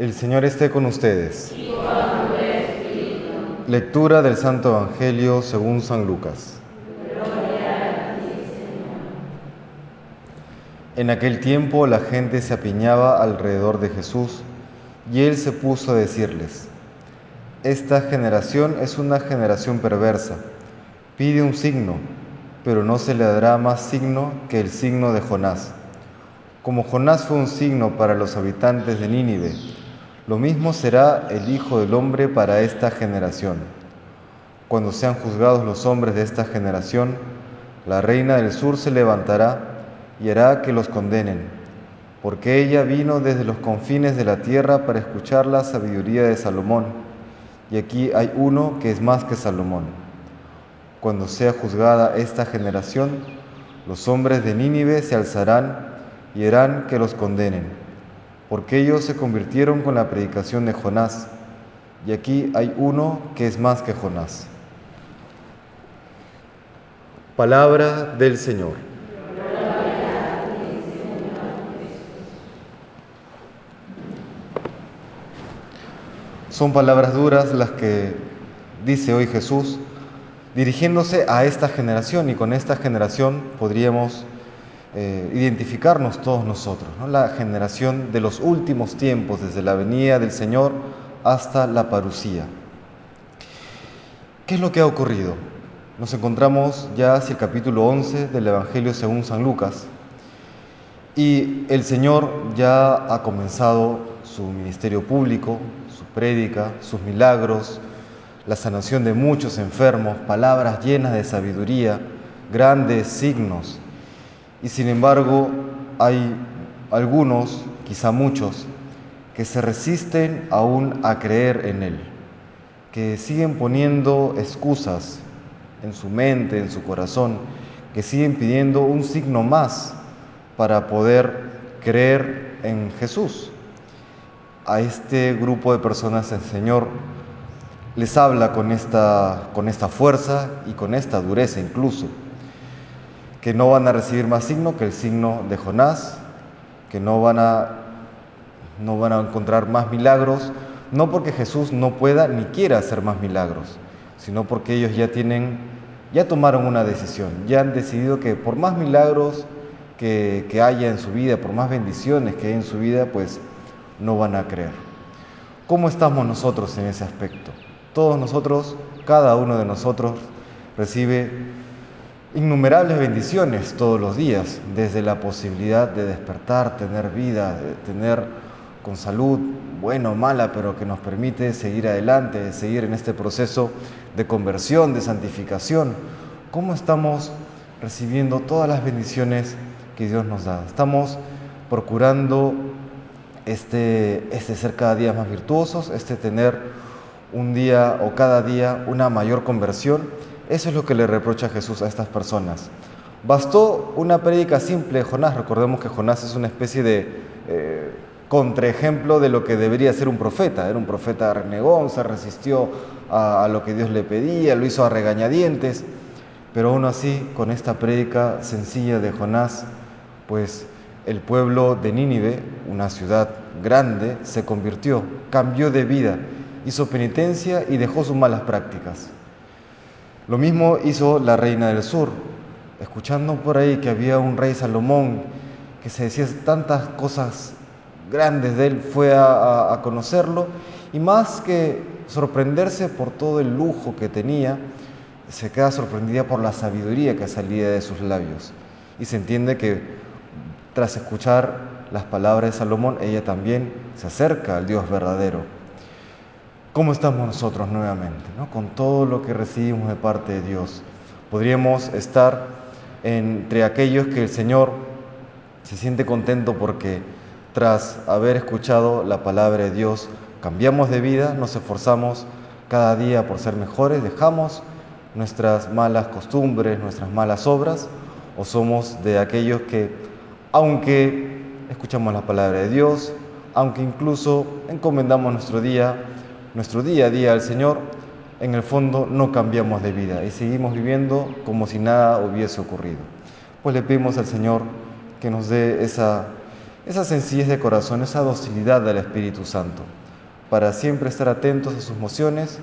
El Señor esté con ustedes. Lectura del Santo Evangelio según San Lucas. En aquel tiempo la gente se apiñaba alrededor de Jesús y él se puso a decirles, Esta generación es una generación perversa, pide un signo, pero no se le dará más signo que el signo de Jonás. Como Jonás fue un signo para los habitantes de Nínive, lo mismo será el Hijo del Hombre para esta generación. Cuando sean juzgados los hombres de esta generación, la reina del sur se levantará y hará que los condenen, porque ella vino desde los confines de la tierra para escuchar la sabiduría de Salomón, y aquí hay uno que es más que Salomón. Cuando sea juzgada esta generación, los hombres de Nínive se alzarán y harán que los condenen porque ellos se convirtieron con la predicación de Jonás, y aquí hay uno que es más que Jonás. Palabra del Señor. Son palabras duras las que dice hoy Jesús, dirigiéndose a esta generación, y con esta generación podríamos eh, identificarnos todos nosotros, la generación de los últimos tiempos, desde la venida del Señor hasta la parucía. ¿Qué es lo que ha ocurrido? Nos encontramos ya hacia el capítulo 11 del Evangelio según San Lucas y el Señor ya ha comenzado su ministerio público, su prédica, sus milagros, la sanación de muchos enfermos, palabras llenas de sabiduría, grandes signos y sin embargo, hay algunos, quizá muchos, que se resisten aún a creer en Él, que siguen poniendo excusas en su mente, en su corazón, que siguen pidiendo un signo más para poder creer en Jesús. A este grupo de personas el Señor les habla con esta, con esta fuerza y con esta dureza incluso que no van a recibir más signo que el signo de Jonás, que no van a, no van a encontrar más milagros, no porque Jesús no pueda ni quiera hacer más milagros, sino porque ellos ya tienen, ya tomaron una decisión, ya han decidido que por más milagros que, que haya en su vida, por más bendiciones que hay en su vida, pues no van a creer. ¿Cómo estamos nosotros en ese aspecto? Todos nosotros, cada uno de nosotros recibe innumerables bendiciones todos los días, desde la posibilidad de despertar, tener vida, de tener con salud, buena o mala, pero que nos permite seguir adelante, seguir en este proceso de conversión, de santificación. ¿Cómo estamos recibiendo todas las bendiciones que Dios nos da? Estamos procurando este, este ser cada día más virtuosos, este tener un día o cada día una mayor conversión eso es lo que le reprocha Jesús a estas personas. Bastó una prédica simple de Jonás. Recordemos que Jonás es una especie de eh, contraejemplo de lo que debería ser un profeta. Era un profeta renegón, se resistió a, lo que Dios le pedía, lo hizo a regañadientes. Pero aún así, con esta prédica sencilla de Jonás, pues el pueblo de Nínive, una ciudad grande, se convirtió, cambió de vida, hizo penitencia y dejó sus malas prácticas. Lo mismo hizo la reina del sur, escuchando por ahí que había un rey Salomón que se decía tantas cosas grandes de él, fue a, a, conocerlo y más que sorprenderse por todo el lujo que tenía, se queda sorprendida por la sabiduría que salía de sus labios. Y se entiende que tras escuchar las palabras de Salomón, ella también se acerca al Dios verdadero. ¿Cómo estamos nosotros nuevamente? ¿no? Con todo lo que recibimos de parte de Dios. Podríamos estar entre aquellos que el Señor se siente contento porque tras haber escuchado la palabra de Dios, cambiamos de vida, nos esforzamos cada día por ser mejores, dejamos nuestras malas costumbres, nuestras malas obras, o somos de aquellos que, aunque escuchamos la palabra de Dios, aunque incluso encomendamos nuestro día nuestro día a día al Señor, en el fondo no cambiamos de vida y seguimos viviendo como si nada hubiese ocurrido. Pues le pedimos al Señor que nos dé esa, sencillez de corazón, esa docilidad del Espíritu Santo, para siempre estar atentos a sus mociones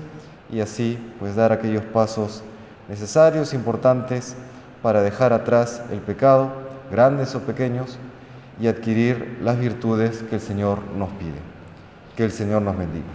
y así pues dar aquellos pasos necesarios, importantes, para dejar atrás el pecado, grandes o pequeños, y adquirir las virtudes que el Señor nos pide. Que el Señor nos bendiga.